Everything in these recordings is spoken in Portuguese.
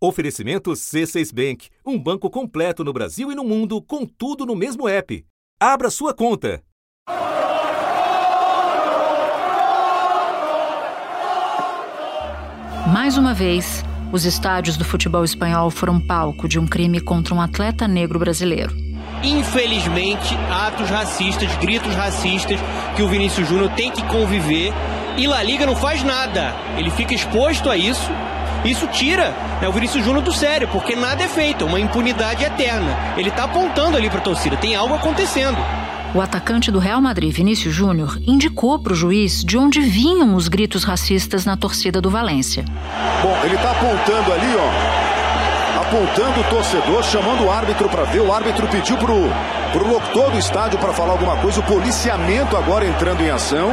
Oferecimento C6 Bank, um banco completo no Brasil e no mundo, com tudo no mesmo app. Abra sua conta. Mais uma vez, os estádios do futebol espanhol foram palco de um crime contra um atleta negro brasileiro. Infelizmente, atos racistas, gritos racistas que o Vinícius Júnior tem que conviver e La Liga não faz nada. Ele fica exposto a isso isso tira né, o Vinícius Júnior do sério, porque nada é feito, uma impunidade eterna. Ele está apontando ali para a torcida, tem algo acontecendo. O atacante do Real Madrid, Vinícius Júnior, indicou para o juiz de onde vinham os gritos racistas na torcida do Valência. Bom, ele está apontando ali, ó, apontando o torcedor, chamando o árbitro para ver. O árbitro pediu para o locutor do estádio para falar alguma coisa. O policiamento agora entrando em ação.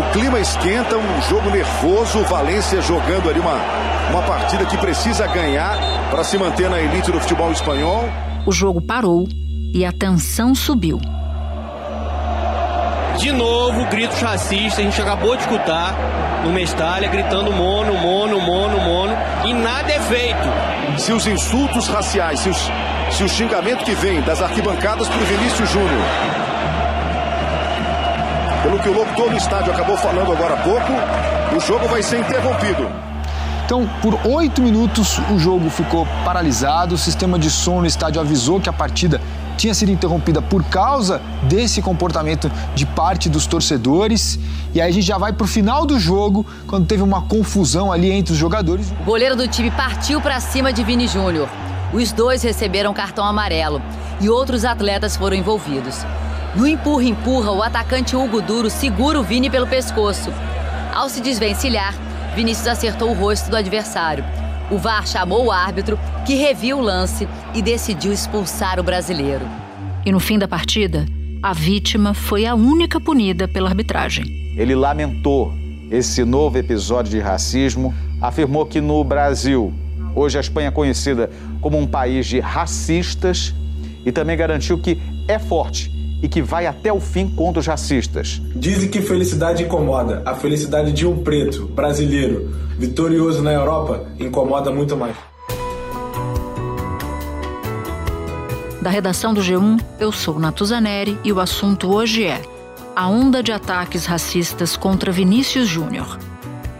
O clima esquenta, um jogo nervoso. Valência jogando ali uma, uma partida que precisa ganhar para se manter na elite do futebol espanhol. O jogo parou e a tensão subiu. De novo, gritos racistas, a gente acabou de escutar no Mestalha, gritando mono, mono, mono, mono, e nada é feito. Se os insultos raciais, se, os, se o xingamento que vem das arquibancadas para o Vinícius Júnior pelo que o locutor do estádio acabou falando agora há pouco, o jogo vai ser interrompido. Então, por oito minutos, o jogo ficou paralisado. O sistema de som no estádio avisou que a partida tinha sido interrompida por causa desse comportamento de parte dos torcedores. E aí a gente já vai para o final do jogo, quando teve uma confusão ali entre os jogadores. O goleiro do time partiu para cima de Vini Júnior. Os dois receberam cartão amarelo e outros atletas foram envolvidos. No empurra-empurra, o atacante Hugo Duro segura o Vini pelo pescoço. Ao se desvencilhar, Vinícius acertou o rosto do adversário. O VAR chamou o árbitro, que reviu o lance e decidiu expulsar o brasileiro. E no fim da partida, a vítima foi a única punida pela arbitragem. Ele lamentou esse novo episódio de racismo, afirmou que no Brasil, hoje a Espanha é conhecida como um país de racistas, e também garantiu que é forte e que vai até o fim contra os racistas. Dizem que felicidade incomoda. A felicidade de um preto, brasileiro, vitorioso na Europa, incomoda muito mais. Da redação do G1, eu sou Natuzaneri e o assunto hoje é a onda de ataques racistas contra Vinícius Júnior.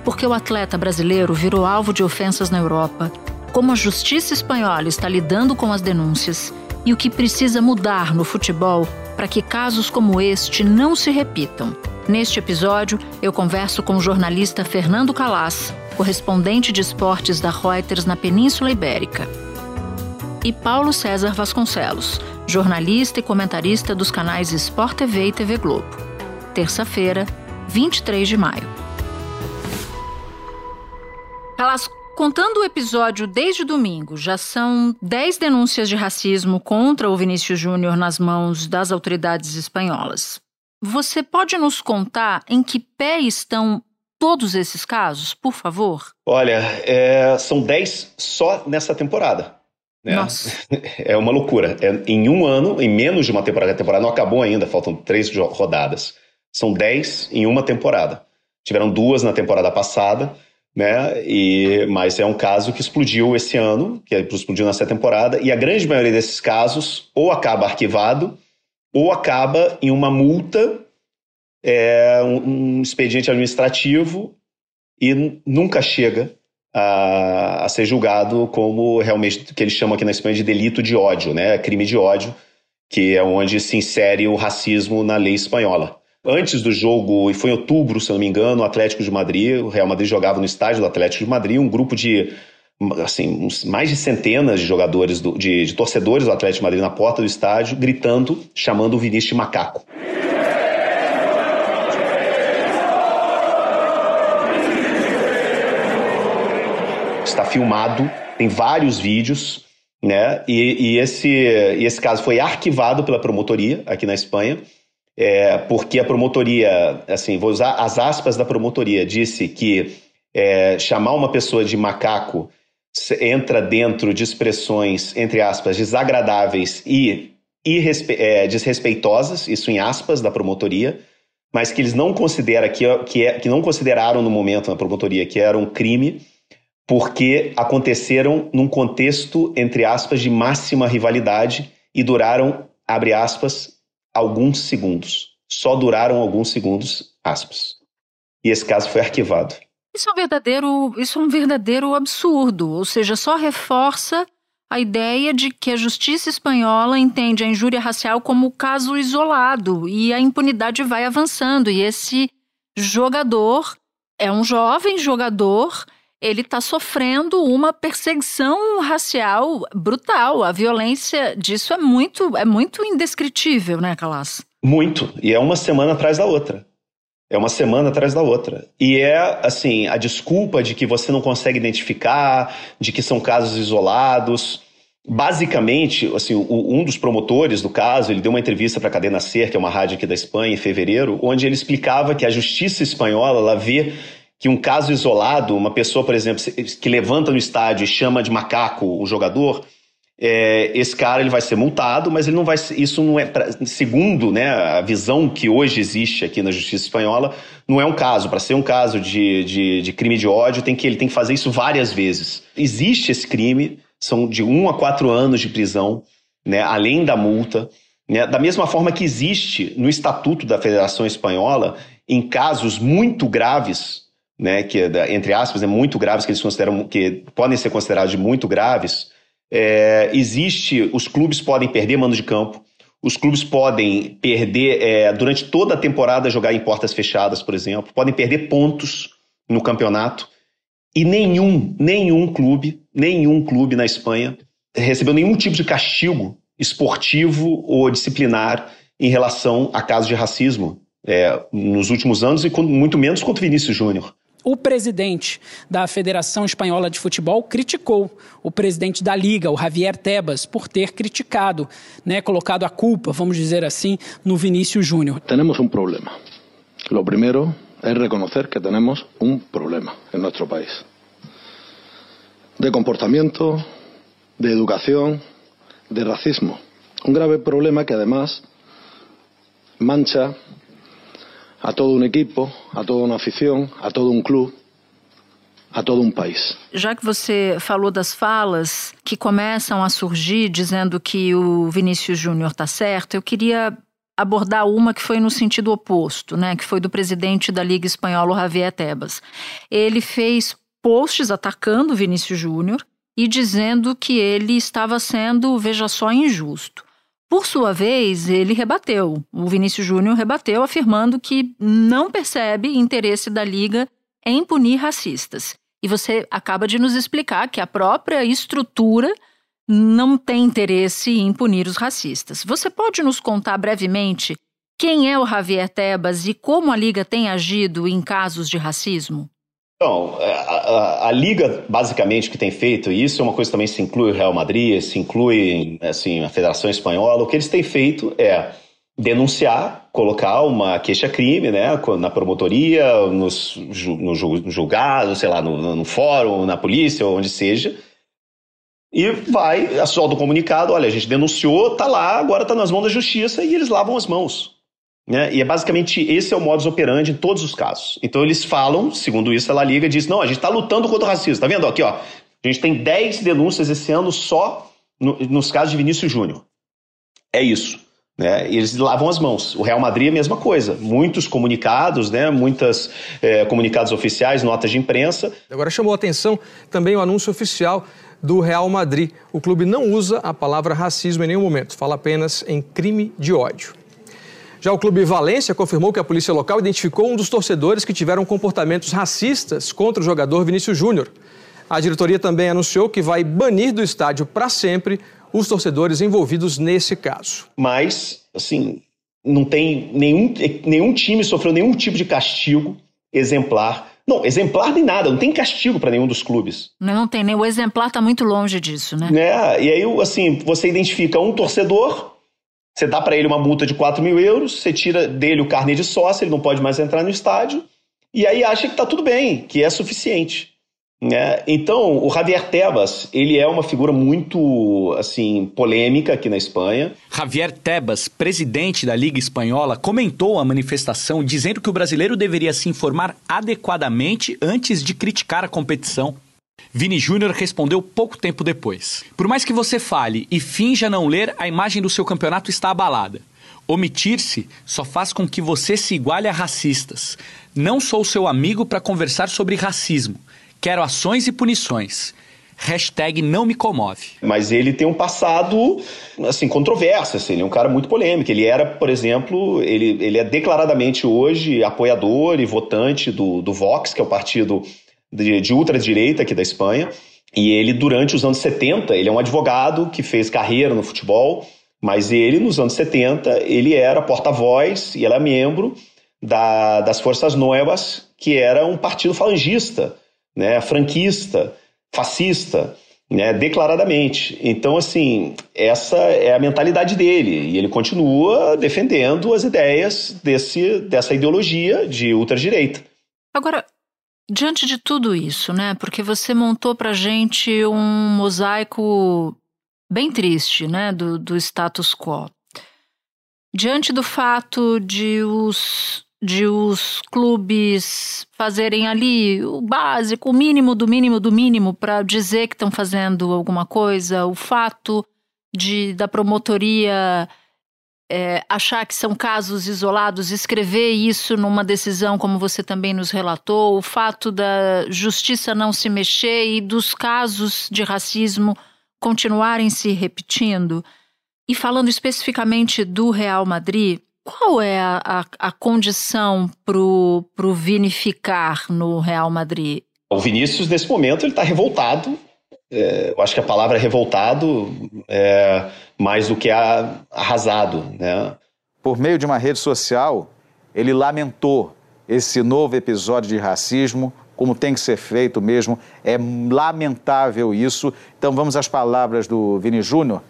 Porque o atleta brasileiro virou alvo de ofensas na Europa, como a justiça espanhola está lidando com as denúncias e o que precisa mudar no futebol para que casos como este não se repitam. Neste episódio, eu converso com o jornalista Fernando Calas, correspondente de esportes da Reuters na Península Ibérica, e Paulo César Vasconcelos, jornalista e comentarista dos canais Sport TV e TV Globo. Terça-feira, 23 de maio. Calas, Contando o episódio desde domingo, já são 10 denúncias de racismo contra o Vinícius Júnior nas mãos das autoridades espanholas. Você pode nos contar em que pé estão todos esses casos, por favor? Olha, é, são 10 só nessa temporada. Né? Nossa. É uma loucura. É, em um ano, em menos de uma temporada, a temporada não acabou ainda, faltam três rodadas. São 10 em uma temporada. Tiveram duas na temporada passada né? E, mas é um caso que explodiu esse ano, que explodiu nessa temporada, e a grande maioria desses casos ou acaba arquivado ou acaba em uma multa, é, um, um expediente administrativo e nunca chega a, a, ser julgado como realmente que eles chamam aqui na Espanha de delito de ódio, né? Crime de ódio, que é onde se insere o racismo na lei espanhola. Antes do jogo, e foi em outubro, se eu não me engano, o Atlético de Madrid, o Real Madrid jogava no estádio do Atlético de Madrid, um grupo de assim, mais de centenas de jogadores, do, de, de, torcedores do Atlético de Madrid na porta do estádio, gritando, chamando o Vinícius de macaco. Está filmado, tem vários vídeos, né? E, e esse, e esse caso foi arquivado pela promotoria aqui na Espanha é, porque a promotoria, assim, vou usar as aspas da promotoria, disse que é, chamar uma pessoa de macaco entra dentro de expressões, entre aspas, desagradáveis e é, desrespeitosas, isso em aspas da promotoria, mas que eles não consideram que, que, é, que não consideraram no momento na promotoria que era um crime, porque aconteceram num contexto, entre aspas, de máxima rivalidade e duraram, abre aspas, alguns segundos. Só duraram alguns segundos, aspas. E esse caso foi arquivado. Isso é um verdadeiro, isso é um verdadeiro absurdo, ou seja, só reforça a ideia de que a justiça espanhola entende a injúria racial como caso isolado e a impunidade vai avançando. E esse jogador é um jovem jogador, ele está sofrendo uma perseguição racial brutal. A violência disso é muito, é muito indescritível, né, Calas? Muito. E é uma semana atrás da outra. É uma semana atrás da outra. E é, assim, a desculpa de que você não consegue identificar, de que são casos isolados. Basicamente, assim, um dos promotores do caso, ele deu uma entrevista para a Cadena Ser, que é uma rádio aqui da Espanha, em fevereiro, onde ele explicava que a justiça espanhola, ela vê que um caso isolado, uma pessoa, por exemplo, que levanta no estádio e chama de macaco o jogador, é, esse cara ele vai ser multado, mas ele não vai. Isso não é. Segundo né, a visão que hoje existe aqui na justiça espanhola, não é um caso. Para ser um caso de, de, de, crime de ódio, tem que, ele tem que fazer isso várias vezes. Existe esse crime, são de um a quatro anos de prisão, né, além da multa. Né, da mesma forma que existe no Estatuto da Federação Espanhola, em casos muito graves, né, que entre aspas, é muito graves, que eles consideram que podem ser considerados de muito graves é, existe, os clubes podem perder mando de campo, os clubes podem perder, é, durante toda a temporada, jogar em portas fechadas, por exemplo, podem perder pontos no campeonato. E nenhum, nenhum clube, nenhum clube na Espanha recebeu nenhum tipo de castigo esportivo ou disciplinar em relação a casos de racismo é, nos últimos anos e muito menos contra o Vinícius Júnior. O presidente da Federação Espanhola de Futebol criticou o presidente da Liga, o Javier Tebas, por ter criticado, né, colocado a culpa, vamos dizer assim, no Vinícius Júnior. Temos um problema. Lo primeiro é reconhecer que temos um problema em nosso país. De comportamento, de educação, de racismo. Um grave problema que además mancha a todo um equipo, a toda uma afição, a todo um clube, a todo um país. Já que você falou das falas que começam a surgir dizendo que o Vinícius Júnior está certo, eu queria abordar uma que foi no sentido oposto, né, que foi do presidente da Liga Espanhola, Javier Tebas. Ele fez posts atacando o Vinícius Júnior e dizendo que ele estava sendo, veja só, injusto. Por sua vez, ele rebateu. O Vinícius Júnior rebateu, afirmando que não percebe interesse da Liga em punir racistas. E você acaba de nos explicar que a própria estrutura não tem interesse em punir os racistas. Você pode nos contar brevemente quem é o Javier Tebas e como a Liga tem agido em casos de racismo? Então, a, a, a, Liga, basicamente, que tem feito isso, é uma coisa que também se inclui o Real Madrid, se inclui assim, a Federação Espanhola. O que eles têm feito é denunciar, colocar uma queixa-crime né, na promotoria, nos, no julgado, sei lá, no, no fórum, na polícia, onde seja, e vai, solta o comunicado, olha, a gente denunciou, tá lá, agora tá nas mãos da justiça e eles lavam as mãos. Né? E é basicamente esse é o modus operandi em todos os casos. Então eles falam, segundo isso, a Liga diz: não, a gente está lutando contra o racismo. Tá vendo? Aqui, ó. A gente tem 10 denúncias esse ano só no, nos casos de Vinícius Júnior. É isso. Né? Eles lavam as mãos. O Real Madrid é a mesma coisa. Muitos comunicados, né? muitas é, comunicados oficiais, notas de imprensa. Agora chamou a atenção também o anúncio oficial do Real Madrid. O clube não usa a palavra racismo em nenhum momento, fala apenas em crime de ódio. Já o Clube Valência confirmou que a polícia local identificou um dos torcedores que tiveram comportamentos racistas contra o jogador Vinícius Júnior. A diretoria também anunciou que vai banir do estádio para sempre os torcedores envolvidos nesse caso. Mas, assim, não tem nenhum, nenhum time sofreu nenhum tipo de castigo exemplar. Não, exemplar nem nada, não tem castigo para nenhum dos clubes. Não, não tem, nem o exemplar está muito longe disso, né? né? E aí, assim, você identifica um torcedor você dá para ele uma multa de 4 mil euros, você tira dele o carnê de sócio, ele não pode mais entrar no estádio, e aí acha que está tudo bem, que é suficiente. Né? Então, o Javier Tebas, ele é uma figura muito assim polêmica aqui na Espanha. Javier Tebas, presidente da Liga Espanhola, comentou a manifestação dizendo que o brasileiro deveria se informar adequadamente antes de criticar a competição. Vini Júnior respondeu pouco tempo depois. Por mais que você fale e finja não ler, a imagem do seu campeonato está abalada. Omitir-se só faz com que você se iguale a racistas. Não sou seu amigo para conversar sobre racismo. Quero ações e punições. Hashtag não me comove. Mas ele tem um passado, assim, controverso, assim, ele é um cara muito polêmico. Ele era, por exemplo, ele, ele é declaradamente hoje apoiador e votante do, do Vox, que é o partido de, de ultradireita aqui da Espanha. E ele, durante os anos 70, ele é um advogado que fez carreira no futebol, mas ele, nos anos 70, ele era porta-voz e era é membro da, das Forças Novas, que era um partido falangista, né, franquista, fascista, né, declaradamente. Então, assim, essa é a mentalidade dele e ele continua defendendo as ideias desse, dessa ideologia de ultradireita. Agora, diante de tudo isso, né, porque você montou para gente um mosaico bem triste, né, do, do status quo. Diante do fato de os de os clubes fazerem ali o básico, o mínimo do mínimo do mínimo para dizer que estão fazendo alguma coisa, o fato de da promotoria é, achar que são casos isolados, escrever isso numa decisão, como você também nos relatou, o fato da justiça não se mexer e dos casos de racismo continuarem se repetindo. E falando especificamente do Real Madrid, qual é a, a, a condição para o Vini ficar no Real Madrid? O Vinícius, nesse momento, ele está revoltado. É, eu acho que a palavra é revoltado é mais do que arrasado. Né? Por meio de uma rede social, ele lamentou esse novo episódio de racismo, como tem que ser feito mesmo. É lamentável isso. Então vamos às palavras do Vini Júnior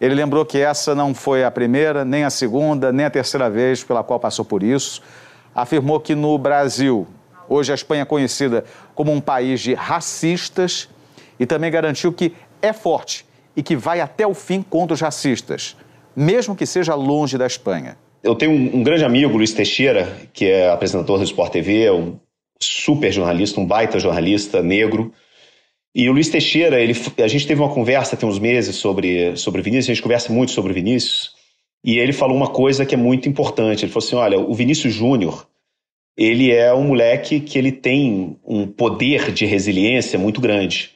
ele lembrou que essa não foi a primeira, nem a segunda, nem a terceira vez pela qual passou por isso. Afirmou que no Brasil, hoje a Espanha é conhecida como um país de racistas, e também garantiu que é forte e que vai até o fim contra os racistas, mesmo que seja longe da Espanha. Eu tenho um, um grande amigo, Luiz Teixeira, que é apresentador do Sport TV, um super jornalista, um baita jornalista negro, e o Luiz Teixeira, ele, a gente teve uma conversa tem uns meses sobre, sobre Vinícius, a gente conversa muito sobre Vinícius, e ele falou uma coisa que é muito importante. Ele falou assim: olha, o Vinícius Júnior, ele é um moleque que ele tem um poder de resiliência muito grande.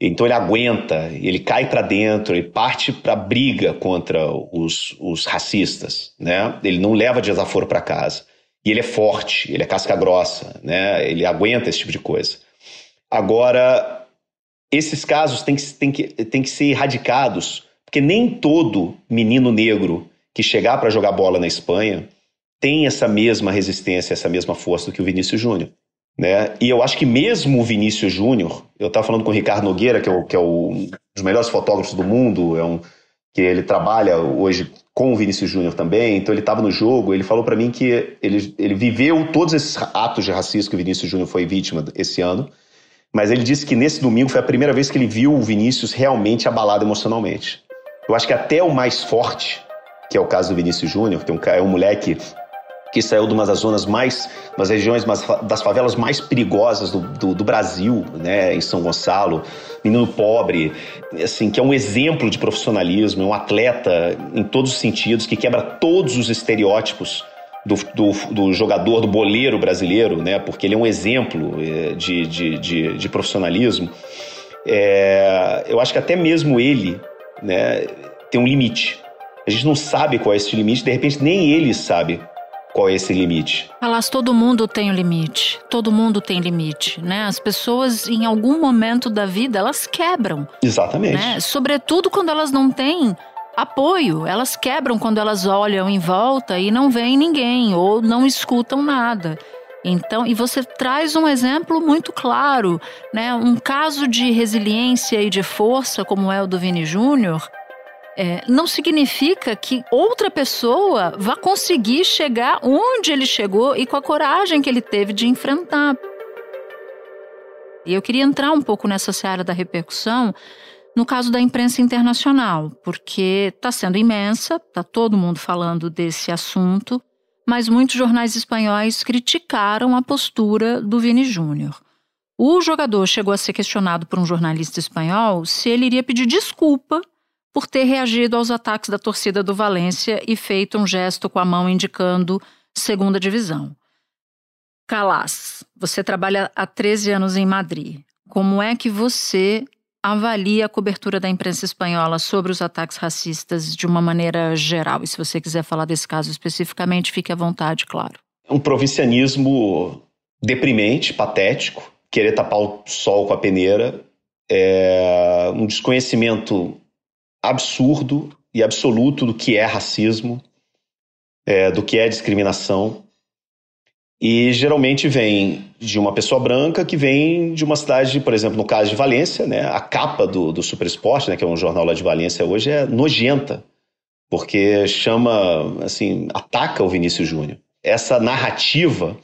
Então ele aguenta, ele cai para dentro, ele parte para briga contra os, os racistas, né? Ele não leva desaforo para casa. E ele é forte, ele é casca grossa, né? Ele aguenta esse tipo de coisa. Agora, esses casos têm que, têm que, têm que ser erradicados, porque nem todo menino negro que chegar para jogar bola na Espanha tem essa mesma resistência, essa mesma força do que o Vinícius Júnior. Né? E eu acho que mesmo o Vinícius Júnior, eu estava falando com o Ricardo Nogueira, que é, o, que é o, um dos melhores fotógrafos do mundo, é um, que ele trabalha hoje com o Vinícius Júnior também, então ele estava no jogo, ele falou para mim que ele, ele viveu todos esses atos de racismo que o Vinícius Júnior foi vítima esse ano, mas ele disse que nesse domingo foi a primeira vez que ele viu o Vinícius realmente abalado emocionalmente. Eu acho que até o mais forte, que é o caso do Vinícius Júnior, que é um moleque que saiu de uma das zonas mais, das regiões das favelas mais perigosas do, do, do, Brasil, né, em São Gonçalo, menino pobre, assim, que é um exemplo de profissionalismo, é um atleta em todos os sentidos, que quebra todos os estereótipos do, do, do, jogador, do boleiro brasileiro, né? porque ele é um exemplo é, de, de, de, de profissionalismo, é, eu acho que até mesmo ele né, tem um limite. A gente não sabe qual é esse limite, de repente nem ele sabe qual é esse limite. Alas, todo mundo tem um limite. Todo mundo tem limite, né? As pessoas, em algum momento da vida, elas quebram. Exatamente. Né? Sobretudo quando elas não têm apoio. Elas quebram quando elas olham em volta e não veem ninguém ou não escutam nada. Então, e você traz um exemplo muito claro, né? Um caso de resiliência e de força, como é o do Vini Júnior, é, não significa que outra pessoa vá conseguir chegar onde ele chegou e com a coragem que ele teve de enfrentar. E eu queria entrar um pouco nessa seara da repercussão, no caso da imprensa internacional, porque está sendo imensa, está todo mundo falando desse assunto, mas muitos jornais espanhóis criticaram a postura do Vini Júnior. O jogador chegou a ser questionado por um jornalista espanhol se ele iria pedir desculpa por ter reagido aos ataques da torcida do Valência e feito um gesto com a mão indicando segunda divisão. Calas, você trabalha há 13 anos em Madrid. Como é que você avalia a cobertura da imprensa espanhola sobre os ataques racistas de uma maneira geral? E se você quiser falar desse caso especificamente, fique à vontade, claro. Um provincianismo deprimente, patético, querer tapar o sol com a peneira, é um desconhecimento absurdo e absoluto do que é racismo, é, do que é discriminação. E geralmente vem de uma pessoa branca que vem de uma cidade, por exemplo, no caso de Valência, né, a capa do, do Super Esporte, né, que é um jornal lá de Valência hoje, é nojenta, porque chama, assim, ataca o Vinícius Júnior. Essa narrativa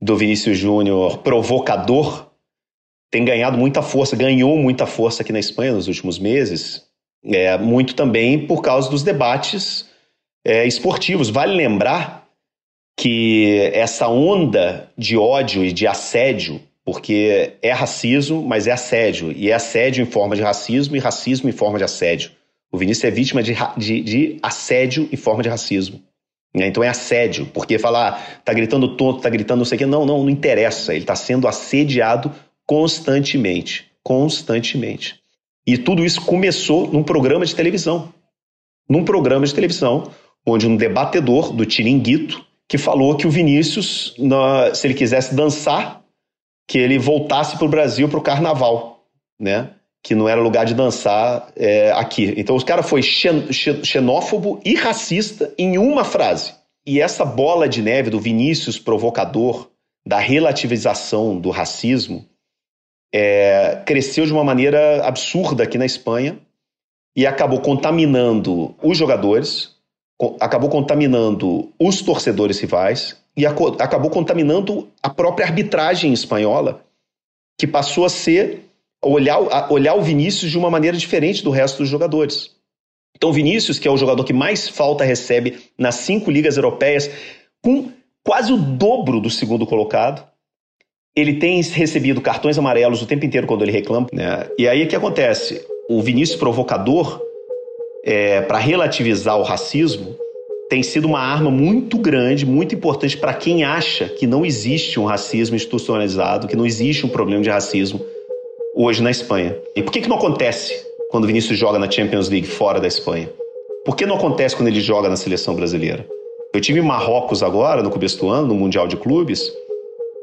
do Vinícius Júnior provocador tem ganhado muita força, ganhou muita força aqui na Espanha nos últimos meses, é, muito também por causa dos debates é, esportivos. Vale lembrar que essa onda de ódio e de assédio, porque é racismo, mas é assédio, e é assédio em forma de racismo e racismo em forma de assédio. O Vinícius é vítima de, de, de assédio em forma de racismo. Né? Então é assédio, porque falar, ah, tá gritando tonto, tá gritando não sei o quê. Não, não, não interessa. Ele está sendo assediado constantemente. Constantemente. E tudo isso começou num programa de televisão. Num programa de televisão, onde um debatedor do Tiringuito que falou que o Vinícius, se ele quisesse dançar, que ele voltasse para o Brasil para o carnaval, né? Que não era lugar de dançar é, aqui. Então, o cara foi xenófobo e racista em uma frase. E essa bola de neve do Vinícius provocador, da relativização do racismo, é, cresceu de uma maneira absurda aqui na Espanha e acabou contaminando os jogadores, acabou contaminando os torcedores rivais e acabou contaminando a própria arbitragem espanhola, que passou a ser olhar, olhar o Vinícius de uma maneira diferente do resto dos jogadores. Então, Vinícius, que é o jogador que mais falta recebe nas cinco ligas europeias, com quase o dobro do segundo colocado, ele tem recebido cartões amarelos o tempo inteiro quando ele reclama. Né? E aí o que acontece? O Vinícius provocador, é, para relativizar o racismo, tem sido uma arma muito grande, muito importante para quem acha que não existe um racismo institucionalizado, que não existe um problema de racismo hoje na Espanha. E por que, que não acontece quando o Vinícius joga na Champions League fora da Espanha? Por que não acontece quando ele joga na seleção brasileira? Eu tive Marrocos agora, no começo do ano, no Mundial de Clubes,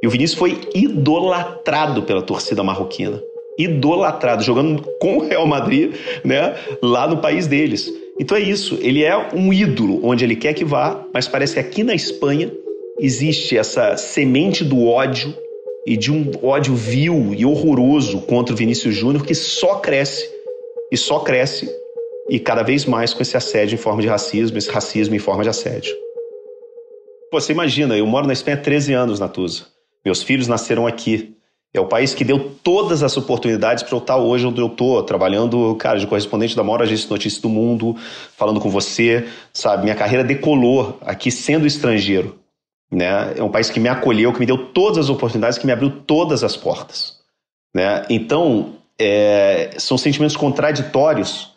e o Vinícius foi idolatrado pela torcida marroquina. Idolatrado, jogando com o Real Madrid, né, lá no país deles. Então é isso, ele é um ídolo onde ele quer que vá, mas parece que aqui na Espanha existe essa semente do ódio e de um ódio vil e horroroso contra o Vinícius Júnior que só cresce e só cresce e cada vez mais com esse assédio em forma de racismo, esse racismo em forma de assédio. Você imagina, eu moro na Espanha há 13 anos, Natuza. Meus filhos nasceram aqui. É o país que deu todas as oportunidades para eu estar hoje onde eu estou, trabalhando, cara, de correspondente da maior agência de notícias do mundo, falando com você, sabe? Minha carreira decolou aqui sendo estrangeiro, né? É um país que me acolheu, que me deu todas as oportunidades, que me abriu todas as portas, né? Então, é, são sentimentos contraditórios,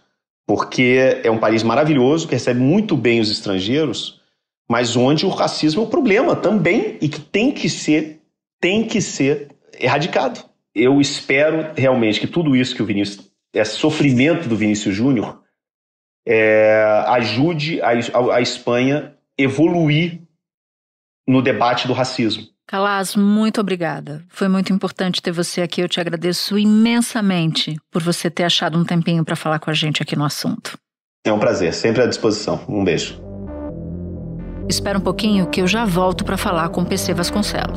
porque é um país maravilhoso, que recebe muito bem os estrangeiros, mas onde o racismo é um problema também e que tem que ser tem que ser erradicado. Eu espero realmente que tudo isso que o Vinícius, esse sofrimento do Vinícius Júnior, é, ajude a, a, a Espanha evoluir no debate do racismo. Calas, muito obrigada. Foi muito importante ter você aqui. Eu te agradeço imensamente por você ter achado um tempinho para falar com a gente aqui no assunto. É um prazer, sempre à disposição. Um beijo. Espera um pouquinho que eu já volto para falar com o PC Vasconcelos.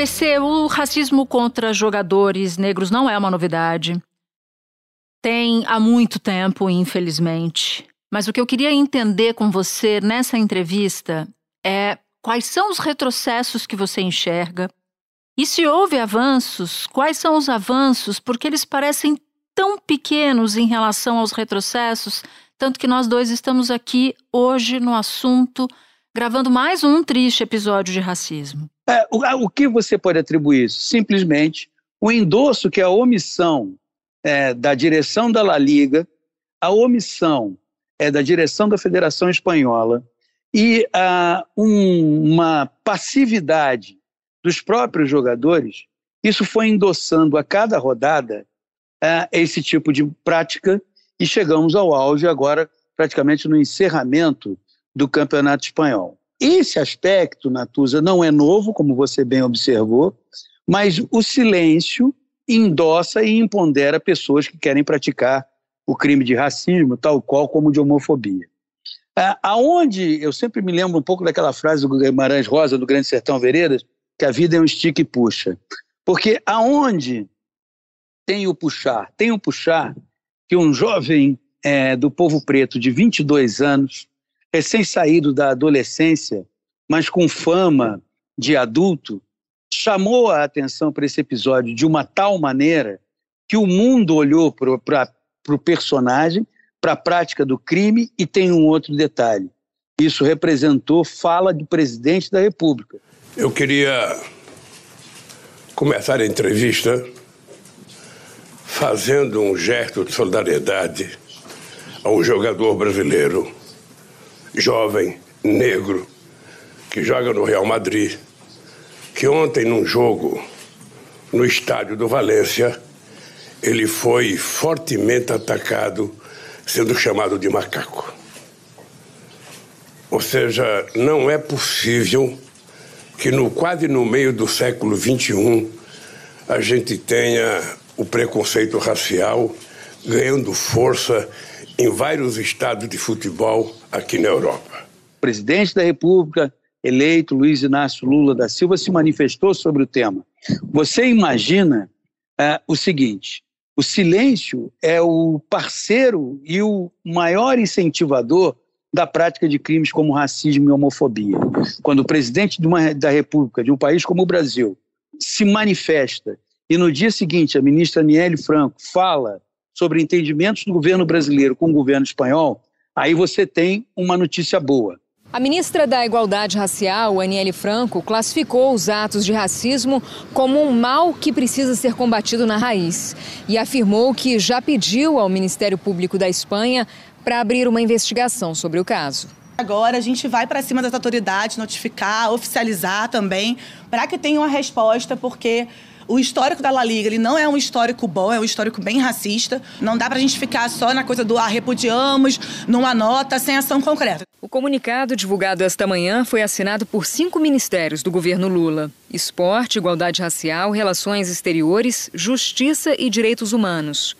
PC, o racismo contra jogadores negros não é uma novidade. Tem há muito tempo, infelizmente. Mas o que eu queria entender com você nessa entrevista é quais são os retrocessos que você enxerga e se houve avanços, quais são os avanços, porque eles parecem tão pequenos em relação aos retrocessos, tanto que nós dois estamos aqui hoje no assunto, gravando mais um triste episódio de racismo. É, o, o, que você pode atribuir isso? Simplesmente o endosso que a omissão é, da direção da La Liga, a omissão é, da direção da Federação Espanhola e a, um, uma passividade dos próprios jogadores, isso foi endossando a cada rodada é, esse tipo de prática e chegamos ao auge agora, praticamente no encerramento do Campeonato Espanhol. Esse aspecto, Natuza, não é novo, como você bem observou, mas o silêncio endossa e impondera pessoas que querem praticar o crime de racismo, tal qual como de homofobia. É, aonde eu sempre me lembro um pouco daquela frase do Guimarães Rosa, do Grande Sertão Veredas, que a vida é um estica e puxa. Porque aonde tem o puxar, tem o puxar que um jovem é, do povo preto de 22 anos, recém-saído da adolescência, mas com fama de adulto, chamou a atenção para esse episódio de uma tal maneira que o mundo olhou para o personagem, para a prática do crime e tem um outro detalhe. Isso representou fala do presidente da República. Eu queria começar a entrevista fazendo um gesto de solidariedade a um jogador brasileiro, jovem, negro, que joga no Real Madrid que ontem, num jogo no estádio do Valência, ele foi fortemente atacado, sendo chamado de macaco. Ou seja, não é possível que no quase no meio do século XXI a gente tenha o preconceito racial ganhando força em vários estados de futebol aqui na Europa. O presidente da República eleito Luiz Inácio Lula da Silva se manifestou sobre o tema. Você imagina é, o seguinte: o silêncio é o parceiro e o maior incentivador da prática de crimes como racismo e homofobia. Quando o presidente uma, da República de um país como o Brasil se manifesta e no dia seguinte a ministra Aniele Franco fala sobre entendimentos do governo brasileiro com o governo espanhol, aí você tem uma notícia boa. A ministra da Igualdade Racial, Aniele Franco, classificou os atos de racismo como um mal que precisa ser combatido na raiz e afirmou que já pediu ao Ministério Público da Espanha para abrir uma investigação sobre o caso. Agora a gente vai para cima das autoridades, notificar, oficializar também, para que tenha uma resposta, porque o histórico da La Liga ele não é um histórico bom, é um histórico bem racista. Não dá para a gente ficar só na coisa do ah, repudiamos, numa nota, sem ação concreta. O comunicado divulgado esta manhã foi assinado por cinco ministérios do governo Lula: Esporte, Igualdade Racial, Relações Exteriores, Justiça e Direitos Humanos.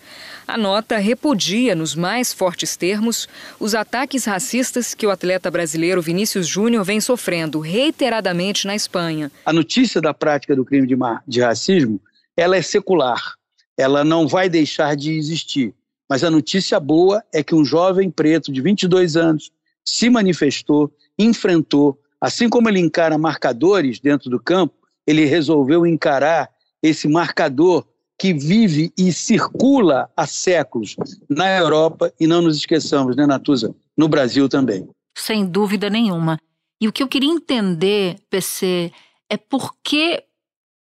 A nota repudia, nos mais fortes termos, os ataques racistas que o atleta brasileiro Vinícius Júnior vem sofrendo reiteradamente na Espanha. A notícia da prática do crime de, de racismo ela é secular, ela não vai deixar de existir. Mas a notícia boa é que um jovem preto de 22 anos se manifestou, enfrentou, assim como ele encara marcadores dentro do campo, ele resolveu encarar esse marcador que vive e circula há séculos na Europa e não nos esqueçamos, né, Natuza? No Brasil também. Sem dúvida nenhuma. E o que eu queria entender, PC, é por que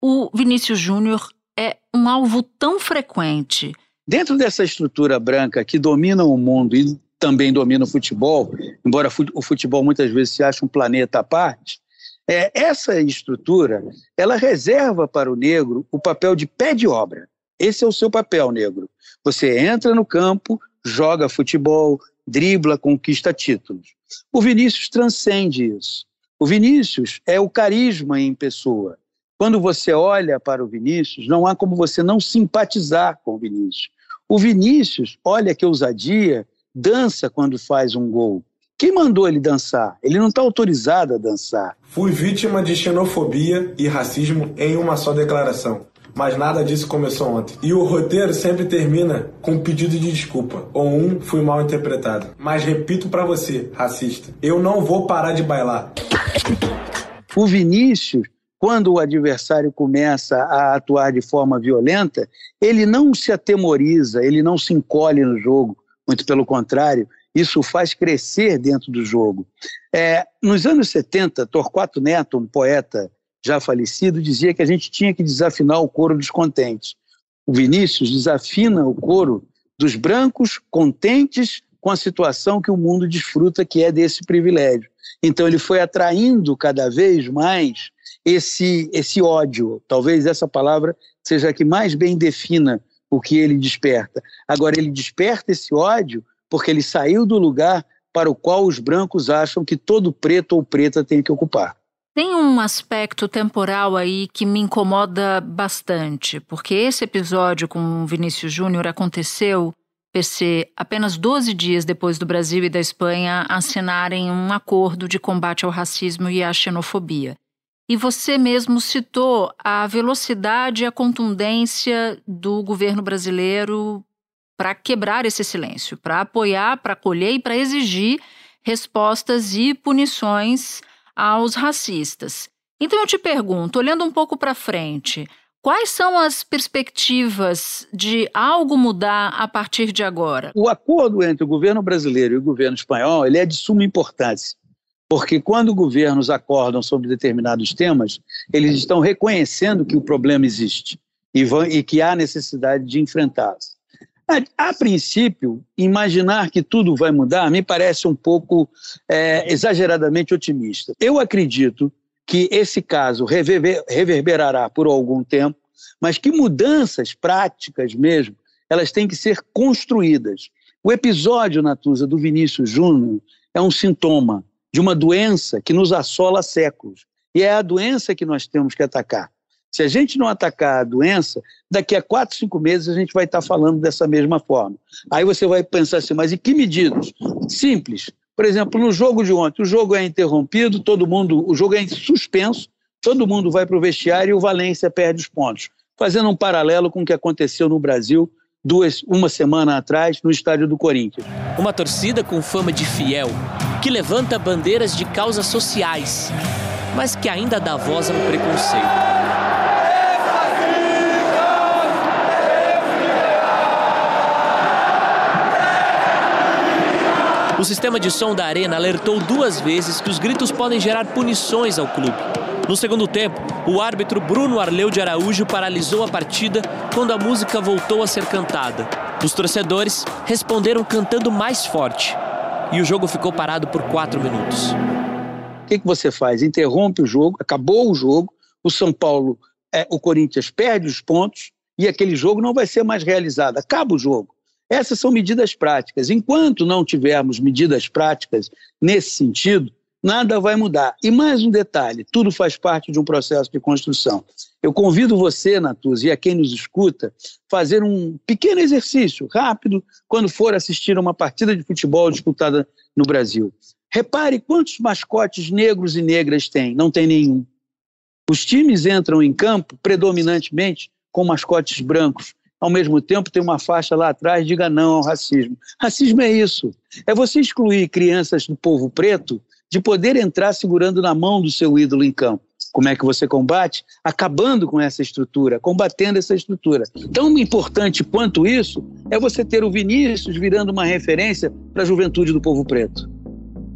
o Vinícius Júnior é um alvo tão frequente. Dentro dessa estrutura branca que domina o mundo e também domina o futebol, embora o futebol muitas vezes se ache um planeta à parte, é, essa estrutura ela reserva para o negro o papel de pé de obra. Esse é o seu papel, negro. Você entra no campo, joga futebol, dribla, conquista títulos. O Vinícius transcende isso. O Vinícius é o carisma em pessoa. Quando você olha para o Vinícius, não há como você não simpatizar com o Vinícius. O Vinícius, olha que ousadia, dança quando faz um gol. Quem mandou ele dançar? Ele não está autorizado a dançar. Fui vítima de xenofobia e racismo em uma só declaração. Mas nada disso começou ontem. E o roteiro sempre termina com um pedido de desculpa. Ou um fui mal interpretado. Mas repito para você, racista, eu não vou parar de bailar. O Vinícius, quando o adversário começa a atuar de forma violenta, ele não se atemoriza, ele não se encolhe no jogo. Muito pelo contrário, isso faz crescer dentro do jogo. É, nos anos 70, Torquato Neto, um poeta já falecido, dizia que a gente tinha que desafinar o coro dos contentes. O Vinícius desafina o coro dos brancos contentes com a situação que o mundo desfruta, que é desse privilégio. Então ele foi atraindo cada vez mais esse, esse ódio. Talvez essa palavra seja a que mais bem defina o que ele desperta. Agora, ele desperta esse ódio porque ele saiu do lugar para o qual os brancos acham que todo preto ou preta tem que ocupar. Tem um aspecto temporal aí que me incomoda bastante, porque esse episódio com Vinícius Júnior aconteceu, PC, apenas 12 dias depois do Brasil e da Espanha assinarem um acordo de combate ao racismo e à xenofobia. E você mesmo citou a velocidade e a contundência do governo brasileiro para quebrar esse silêncio, para apoiar, para acolher e para exigir respostas e punições aos racistas. Então eu te pergunto, olhando um pouco para frente, quais são as perspectivas de algo mudar a partir de agora? O acordo entre o governo brasileiro e o governo espanhol ele é de suma importância. Porque quando governos acordam sobre determinados temas, eles estão reconhecendo que o problema existe e, vão, e que há necessidade de enfrentá-los. A, a, princípio, imaginar que tudo vai mudar me parece um pouco é, exageradamente otimista. Eu acredito que esse caso reverber, reverberará por algum tempo, mas que mudanças práticas mesmo, elas têm que ser construídas. O episódio, Natuza, do Vinícius Júnior é um sintoma de uma doença que nos assola há séculos. E é a doença que nós temos que atacar. Se a gente não atacar a doença, daqui a quatro, cinco meses a gente vai estar falando dessa mesma forma. Aí você vai pensar assim, mas em que medidas? Simples. Por exemplo, no jogo de ontem, o jogo é interrompido, todo mundo, o jogo é suspenso, todo mundo vai para o vestiário e o Valência perde os pontos. Fazendo um paralelo com o que aconteceu no Brasil duas, uma semana atrás no estádio do Corinthians. Uma torcida com fama de fiel, que levanta bandeiras de causas sociais, mas que ainda dá voz ao preconceito. O sistema de som da arena alertou duas vezes que os gritos podem gerar punições ao clube. No segundo tempo, o árbitro Bruno Arleu de Araújo paralisou a partida quando a música voltou a ser cantada. Os torcedores responderam cantando mais forte. E o jogo ficou parado por quatro minutos. O que, que você faz? Interrompe o jogo, acabou o jogo, o São Paulo, é, o Corinthians perde os pontos e aquele jogo não vai ser mais realizado. Acaba o jogo. Essas são medidas práticas. Enquanto não tivermos medidas práticas nesse sentido, nada vai mudar. E mais um detalhe: tudo faz parte de um processo de construção. Eu convido você, Natuz, e a quem nos escuta, fazer um pequeno exercício rápido quando for assistir uma partida de futebol disputada no Brasil. Repare quantos mascotes negros e negras tem. Não tem nenhum. Os times entram em campo predominantemente com mascotes brancos ao mesmo tempo tem uma faixa lá atrás, diga não ao racismo. Racismo é isso. É você excluir crianças do povo preto de poder entrar segurando na mão do seu ídolo em campo. Como é que você combate? Acabando com essa estrutura, combatendo essa estrutura. Tão importante quanto isso é você ter o Vinícius virando uma referência para a juventude do povo preto.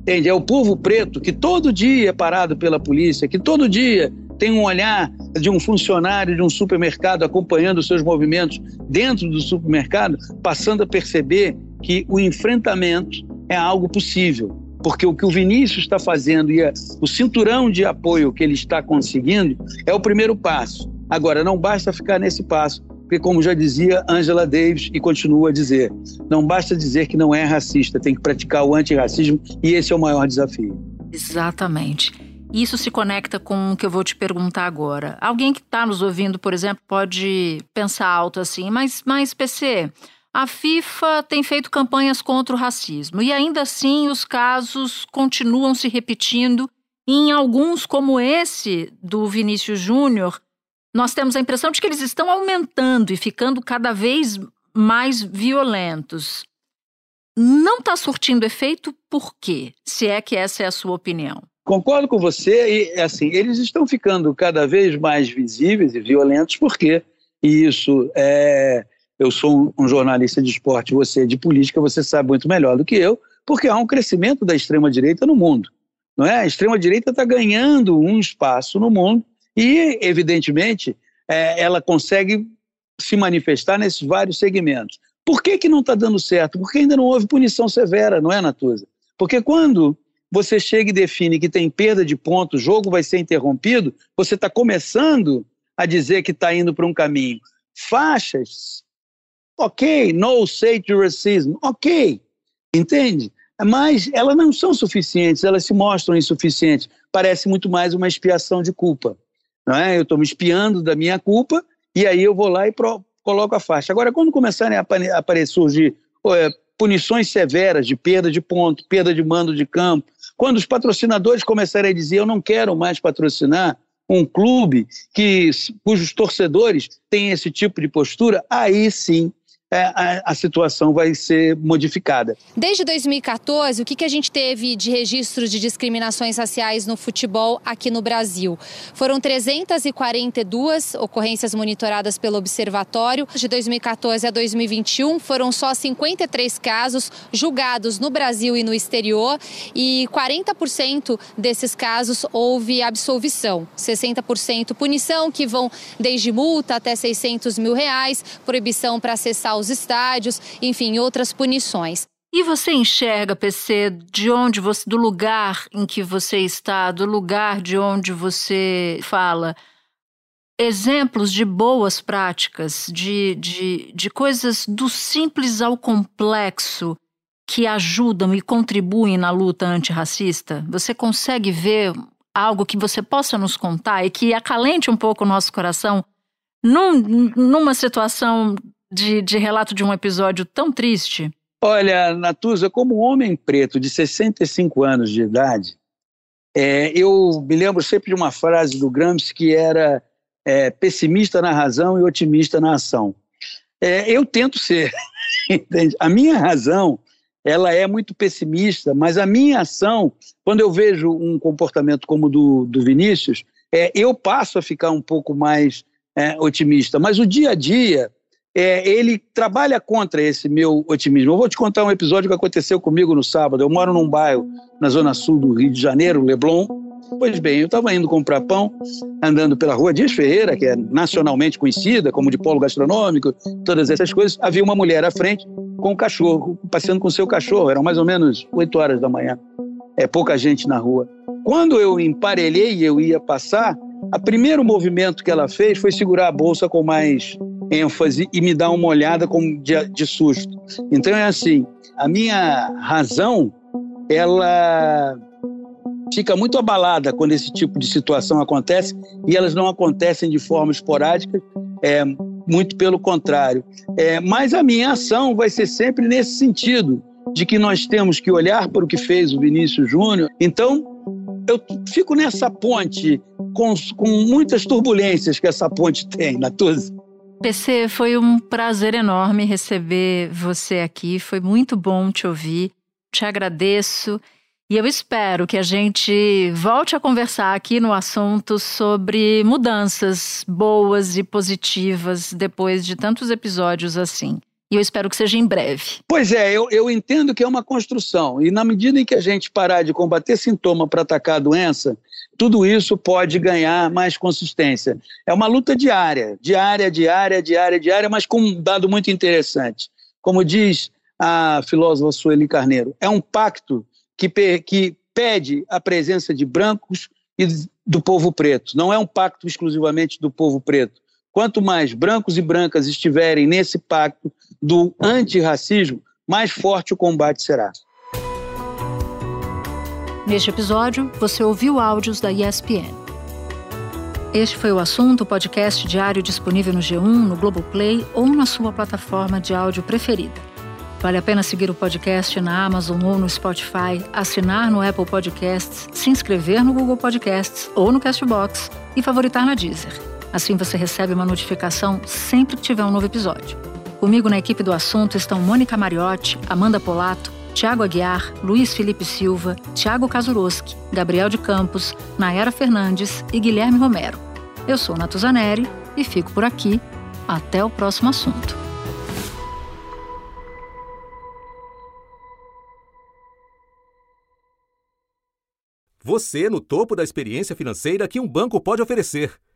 Entende? É o povo preto que todo dia é parado pela polícia, que todo dia tem um olhar de um funcionário de um supermercado acompanhando os seus movimentos dentro do supermercado, passando a perceber que o enfrentamento é algo possível. Porque o que o Vinícius está fazendo e o cinturão de apoio que ele está conseguindo é o primeiro passo. Agora, não basta ficar nesse passo, porque, como já dizia Angela Davis e continua a dizer, não basta dizer que não é racista, tem que praticar o antirracismo e esse é o maior desafio. Exatamente. Isso se conecta com o que eu vou te perguntar agora. Alguém que está nos ouvindo, por exemplo, pode pensar alto assim, mas, mas PC, A FIFA tem feito campanhas contra o racismo e ainda assim os casos continuam se repetindo. E em alguns, como esse do Vinícius Júnior, nós temos a impressão de que eles estão aumentando e ficando cada vez mais violentos. Não está surtindo efeito por quê? Se é que essa é a sua opinião. Concordo com você e assim eles estão ficando cada vez mais visíveis e violentos porque isso é eu sou um jornalista de esporte, você é de política, você sabe muito melhor do que eu, porque há um crescimento da extrema-direita no mundo. Não é? A extrema-direita está ganhando um espaço no mundo e, evidentemente, é, ela consegue se manifestar nesses vários segmentos. Por que, que não está dando certo? Porque ainda não houve punição severa, não é, Natuza? Porque quando você chega e define que tem perda de pontos, o jogo vai ser interrompido, você está começando a dizer que está indo para um caminho. Faixas Ok, no to racism, ok, entende? Mas elas não são suficientes, elas se mostram insuficientes. Parece muito mais uma expiação de culpa. Não é? Eu estou me espiando da minha culpa e aí eu vou lá e pro, coloco a faixa. Agora, quando começarem a aparecer, surgir é, punições severas de perda de ponto, perda de mando de campo, quando os patrocinadores começarem a dizer eu não quero mais patrocinar um clube que, cujos torcedores têm esse tipo de postura, aí sim a, a, situação vai ser modificada. Desde 2014, o que, que a gente teve de registros de discriminações raciais no futebol aqui no Brasil? Foram 342 ocorrências monitoradas pelo Observatório. De 2014 a 2021, foram só 53 casos julgados no Brasil e no exterior, e 40% desses casos houve absolvição, 60% punição, que vão desde multa até 600 mil reais, proibição para acessar aos estádios, enfim, outras punições. E você enxerga, PC, de onde você, do lugar em que você está, do lugar de onde você fala, exemplos de boas práticas, de, de, de coisas do simples ao complexo que ajudam e contribuem na luta antirracista? Você consegue ver algo que você possa nos contar e que acalente um pouco o nosso coração num, numa situação de, de relato de um episódio tão triste? Olha, Natuza, como homem preto de 65 anos de idade, é, eu me lembro sempre de uma frase do Gramsci que era é, pessimista na razão e otimista na ação. É, eu tento ser, entende? A minha razão, ela é muito pessimista, mas a minha ação, quando eu vejo um comportamento como o do, do Vinícius, é, eu passo a ficar um pouco mais é, otimista. Mas o dia a dia, é, ele trabalha contra esse meu otimismo. Eu vou te contar um episódio que aconteceu comigo no sábado. Eu moro num bairro na zona sul do Rio de Janeiro, Leblon. Pois bem, eu estava indo comprar pão, andando pela rua Dias Ferreira, que é nacionalmente conhecida como de polo gastronômico, todas essas coisas. Havia uma mulher à frente com um cachorro, passeando com seu cachorro. Eram mais ou menos 8 horas da manhã. É pouca gente na rua. Quando eu emparelhei e eu ia passar, o primeiro movimento que ela fez foi segurar a bolsa com mais ênfase e me dar uma olhada com, de, de susto. Então é assim, a minha razão, ela fica muito abalada quando esse tipo de situação acontece e elas não acontecem de forma esporádica, é, muito pelo contrário. É, mas a minha ação vai ser sempre nesse sentido, de que nós temos que olhar para o que fez o Vinícius Júnior. Então, eu fico nessa ponte com, com muitas turbulências que essa ponte tem, Natuza. PC, foi um prazer enorme receber você aqui. Foi muito bom te ouvir. Te agradeço. E eu espero que a gente volte a conversar aqui no assunto sobre mudanças boas e positivas depois de tantos episódios assim. E eu espero que seja em breve. Pois é, eu, eu entendo que é uma construção. E na medida em que a gente parar de combater sintoma para atacar a doença, tudo isso pode ganhar mais consistência. É uma luta diária, diária, diária, diária, diária, mas com um dado muito interessante. Como diz a filósofa Sueli Carneiro, é um pacto que, que pede a presença de brancos e do povo preto. Não é um pacto exclusivamente do povo preto. Quanto mais brancos e brancas estiverem nesse pacto do antirracismo, mais forte o combate será. Neste episódio, você ouviu áudios da ESPN. Este foi o assunto, podcast diário disponível no G1, no Globoplay ou na sua plataforma de áudio preferida. Vale a pena seguir o podcast na Amazon ou no Spotify, assinar no Apple Podcasts, se inscrever no Google Podcasts ou no Castbox e favoritar na Deezer. Assim você recebe uma notificação sempre que tiver um novo episódio. Comigo na equipe do assunto estão Mônica Mariotti, Amanda Polato, Tiago Aguiar, Luiz Felipe Silva, Tiago Kazuroski, Gabriel de Campos, Nayara Fernandes e Guilherme Romero. Eu sou Natuzaneri e fico por aqui. Até o próximo assunto. Você no topo da experiência financeira que um banco pode oferecer.